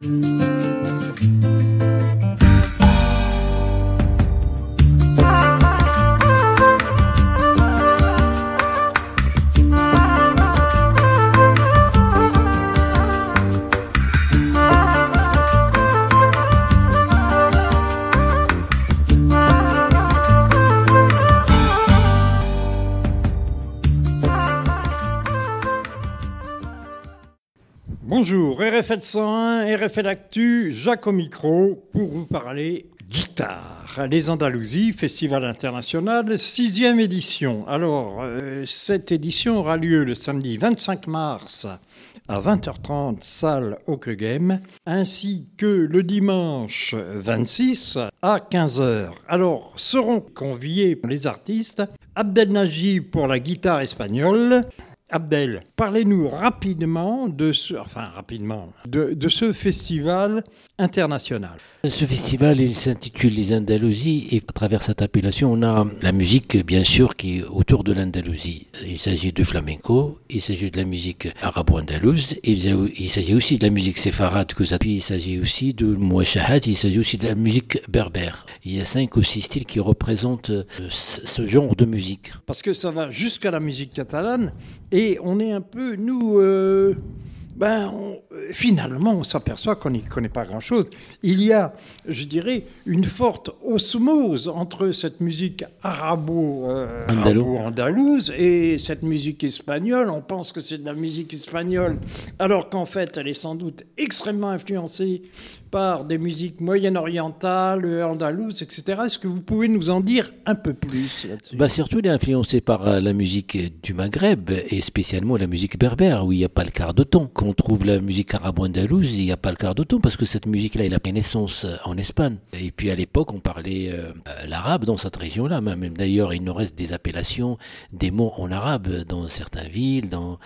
Mm. Bonjour, RFL 101, RFL Actu, Jacques au micro pour vous parler guitare. Les Andalousies, Festival international, sixième édition. Alors, euh, cette édition aura lieu le samedi 25 mars à 20h30, salle Game, ainsi que le dimanche 26 à 15h. Alors, seront conviés les artistes Abdel Najib pour la guitare espagnole, Abdel, parlez-nous rapidement de ce, enfin rapidement, de, ce festival international. Ce festival il s'intitule Les Andalousies et à travers cette appellation on a la musique bien sûr qui est autour de l'Andalousie. Il s'agit de flamenco, il s'agit de la musique arabo-andalouse, il, s'agit aussi de la musique séfarade que ça, il s'agit aussi de mouachahat, il s'agit aussi de la musique berbère. Il y a cinq ou six styles qui représentent euh, ce genre de musique. Parce que ça va jusqu'à la musique catalane et on est un peu, nous, euh, ben, finalement, on s'aperçoit qu'on n'y connaît pas grand-chose. Il y a, je dirais, une forte osmose entre cette musique arabo-andalouse et cette musique espagnole. On pense que c'est de la musique espagnole, alors qu'en fait, elle est sans doute extrêmement influencée par des musiques moyen-orientales, andalouses, etc. Est-ce que vous pouvez nous en dire un peu plus là-dessus? Bah Surtout, il est influencé par euh, la musique du Maghreb et spécialement la musique berbère, où il n'y a pas le quart de ton. Quand on trouve la musique arabo-andalouse, il n'y a pas le quart de ton, parce que cette musique-là, il a pris naissance euh, en Espagne. Et puis à l'époque, on parlait euh, l'arabe dans cette région-là. Même d'ailleurs, il nous reste des appellations, des mots en arabe dans certaines villes, dans,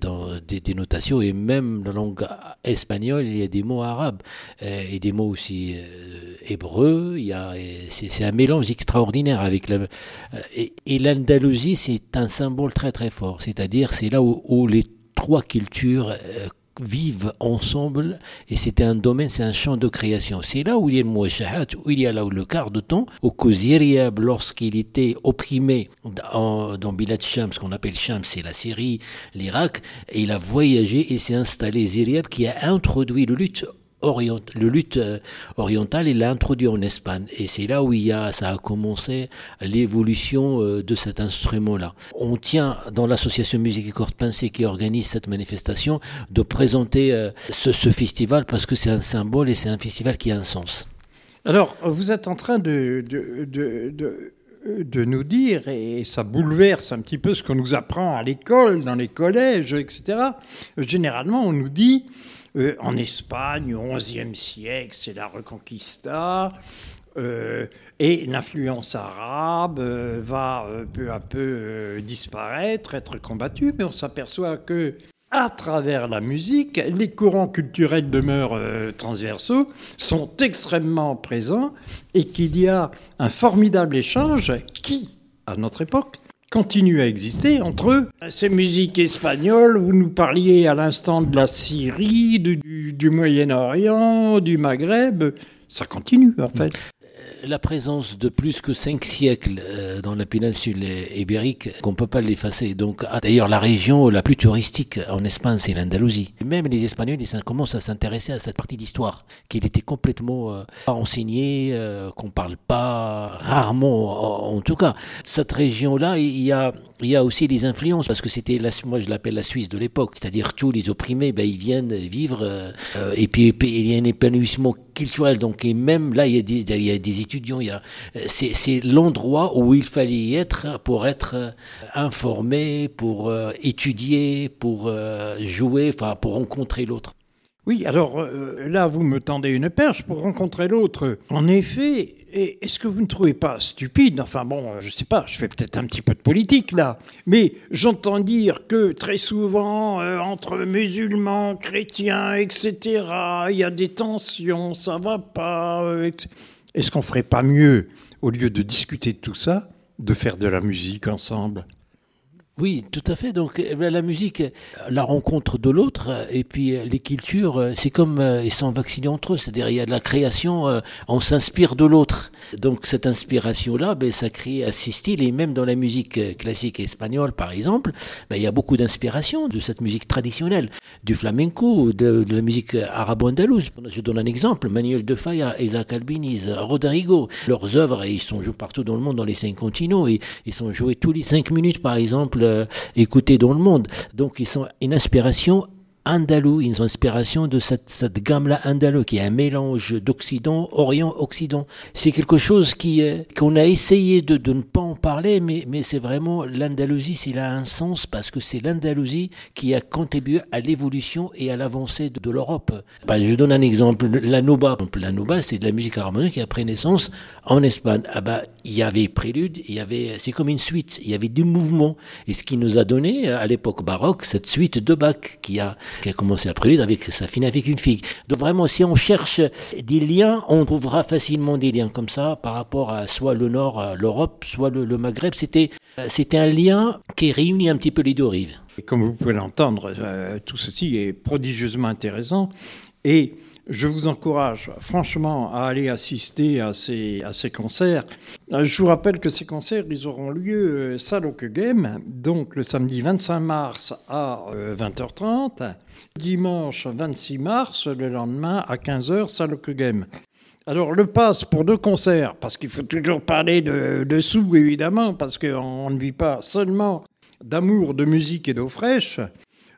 dans des, des notations, et même la langue espagnole, il y a des mots arabes. Euh, et des mots aussi euh, hébreux. Il y a, c'est, un mélange extraordinaire avec euh, et, l'Andalousie, c'est un symbole très très fort. C'est-à-dire, c'est là où, les trois cultures vivent ensemble et c'était un domaine, c'est un champ de création. C'est là où il y a le où il y a là où le quart de temps, au Koziriab, lorsqu'il était opprimé dans, dans Bilad Sham, ce qu'on appelle Sham, c'est la Syrie, l'Irak, il a voyagé et s'est installé Ziriab qui a introduit le lutte le lutte euh, oriental, il l'a introduit en Espagne. Et c'est là où il y a, ça a commencé l'évolution euh, de cet instrument-là. On tient dans l'association Musique et Cordes Pincées qui organise cette manifestation de présenter euh, ce, festival parce que c'est un symbole et c'est un festival qui a un sens. Alors, vous êtes en train de, de, de, de nous dire, et ça bouleverse un petit peu ce qu'on nous apprend à l'école, dans les collèges, etc. Généralement, on nous dit euh, en Espagne, au XIe siècle, c'est la Reconquista. Euh, et l'influence arabe euh, va peu à peu disparaître, être combattue, mais on s'aperçoit que à travers la musique, les courants culturels demeurent transversaux, sont extrêmement présents, et qu'il y a un formidable échange qui, à notre époque, continue à exister entre eux. Ces musiques espagnoles, vous nous parliez à l'instant de la Syrie, du, du Moyen-Orient, du Maghreb, ça continue en fait la présence de plus que cinq siècles euh, dans la péninsule ibérique, qu'on ne peut pas l'effacer. Donc, ah, d'ailleurs, la région la plus touristique en Espagne, c'est l'Andalousie. Même les Espagnols, ils commencent à s'intéresser à cette partie d'histoire, qu'il était complètement euh, enseignée, euh, qu'on parle pas rarement, en, tout cas. Cette région-là, il y a il y a aussi les influences, parce que c'était, la, moi je l'appelle la Suisse de l'époque, c'est-à-dire tous les opprimés, ben, ils viennent vivre, euh, et puis il y a un épanouissement culturel, donc et même là il y a des, il y a des étudiants, a, c'est, l'endroit où il fallait y être pour être euh, informé, pour euh, étudier, pour jouer, enfin pour rencontrer l'autre. Oui, alors là, vous me tendez une perche pour rencontrer l'autre. En effet, et est-ce que vous ne trouvez pas stupide Enfin bon, je ne sais pas, je fais peut-être un petit peu de politique là, mais j'entends dire que très souvent, euh, entre musulmans, chrétiens, etc., il y a des tensions, ça va pas. Euh, est-ce qu'on ferait pas mieux, au lieu de discuter de tout ça, de faire de la musique ensemble? Oui, tout à fait. Donc la musique, la rencontre de l'autre, et puis les cultures, c'est comme ils sont vaccinés entre eux. C'est-à-dire il y a de la création, on s'inspire de l'autre. Donc cette inspiration-là, ben, ça crée assez style. Et même dans la musique classique espagnole, par exemple, ben, il y a beaucoup d'inspiration de cette musique traditionnelle, du flamenco, de, la musique arabo-andalouse. Je donne un exemple Manuel de Falla, Isaac Albiniz, Rodrigo. Leurs œuvres, ils sont joués partout dans le monde, dans les cinq continents. Et ils sont joués tous les cinq minutes, par exemple, euh, écoutés dans le monde. Donc, ils sont une inspiration andalou, une inspiration de cette, gamme-là andalou, qui est un mélange d'Occident, Orient, Occident. C'est quelque chose qui qu'on a essayé de, de, ne pas en parler, mais, mais c'est vraiment l'Andalousie, s'il a un sens, parce que c'est l'Andalousie qui a contribué à l'évolution et à l'avancée de, l'Europe. Bah, je donne un exemple, la Noba. La Noba, c'est de la musique harmonique qui a pris naissance en Espagne. Ah bah, il y avait prélude, il y avait, c'est comme une suite, il y avait du mouvement. Et ce qui nous a donné, à l'époque baroque, cette suite de Bach qui a qui a commencé à prélude avec ça finit avec une figue. Donc vraiment, si on cherche des liens, on trouvera facilement des liens comme ça par rapport à soit le Nord, l'Europe, soit le, Maghreb. C'était c'était un lien qui réunit un petit peu les deux rives. Comme vous pouvez l'entendre, euh, tout ceci est prodigieusement intéressant et je vous encourage franchement à aller assister à ces, concerts. Euh, je vous rappelle que ces concerts, ils auront lieu euh, salle Game, donc le samedi 25 mars à 20h30, euh, dimanche 26 mars, le lendemain à 15h, salle Game. Alors le passe pour deux concerts, parce qu'il faut toujours parler de sous évidemment, parce qu'on ne vit pas seulement d'amour, de musique et d'eau fraîche.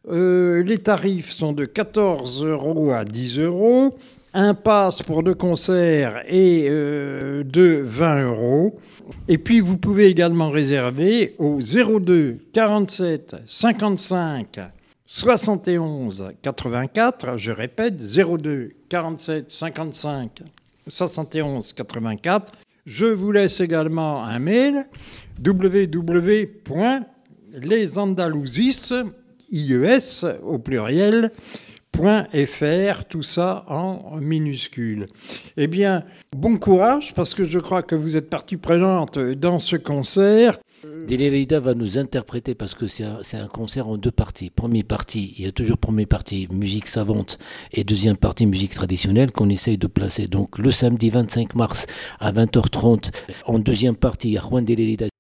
Euh, les tarifs sont de 14 euros à 10 euros. Un pass pour deux concerts est euh, de 20 euros. Et puis vous pouvez également réserver au 02 47 55 71 84. Je répète, 02 47 55 71 84. Je vous laisse également un mail www.lesandalousis IES au pluriel, .fr, tout ça en minuscule. Eh bien, bon courage parce que je crois que vous êtes partie prenante dans ce concert. Delerida va nous interpréter parce que c'est un, un, concert en deux parties. Première partie, il y a toujours première partie musique savante et deuxième partie musique traditionnelle qu'on essaye de placer. Donc le samedi 25 mars à 20h30, en deuxième partie, il y a Juan Delerida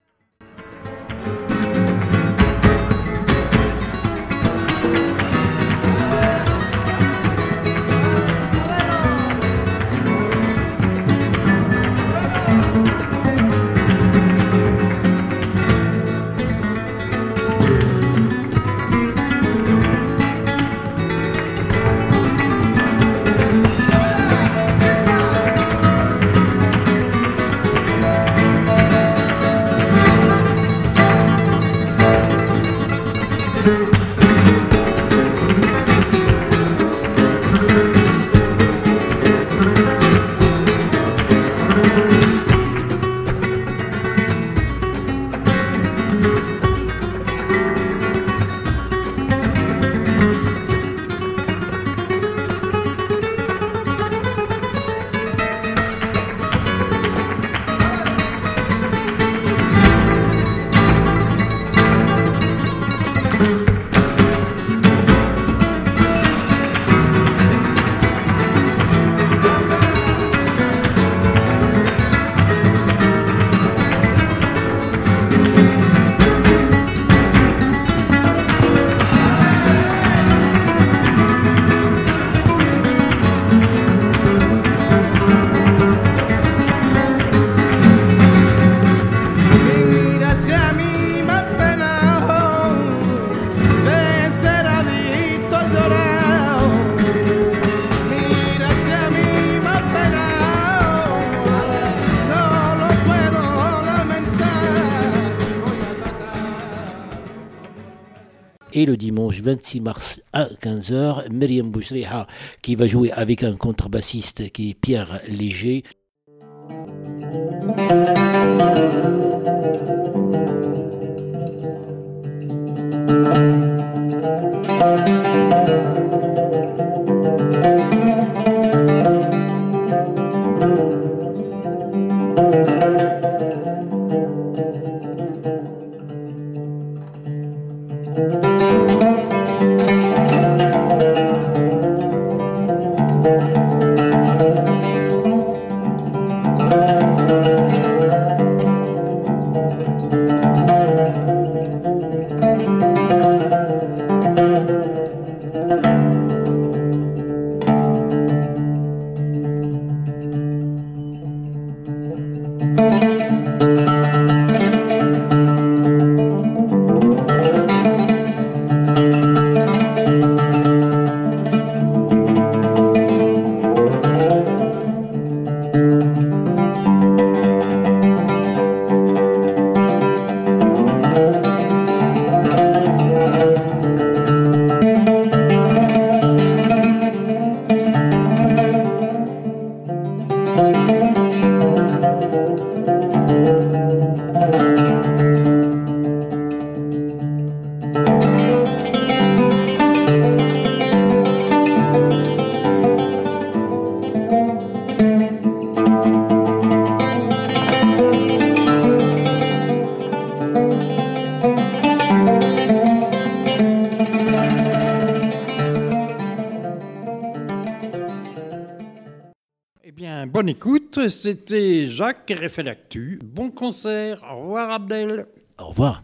Et le dimanche 26 mars à 15h, Myriam Bouchriha qui va jouer avec un contrebassiste qui est Pierre Léger. Bonne écoute, c'était Jacques qui refait l'actu. Bon concert, au revoir Abdel. Au revoir.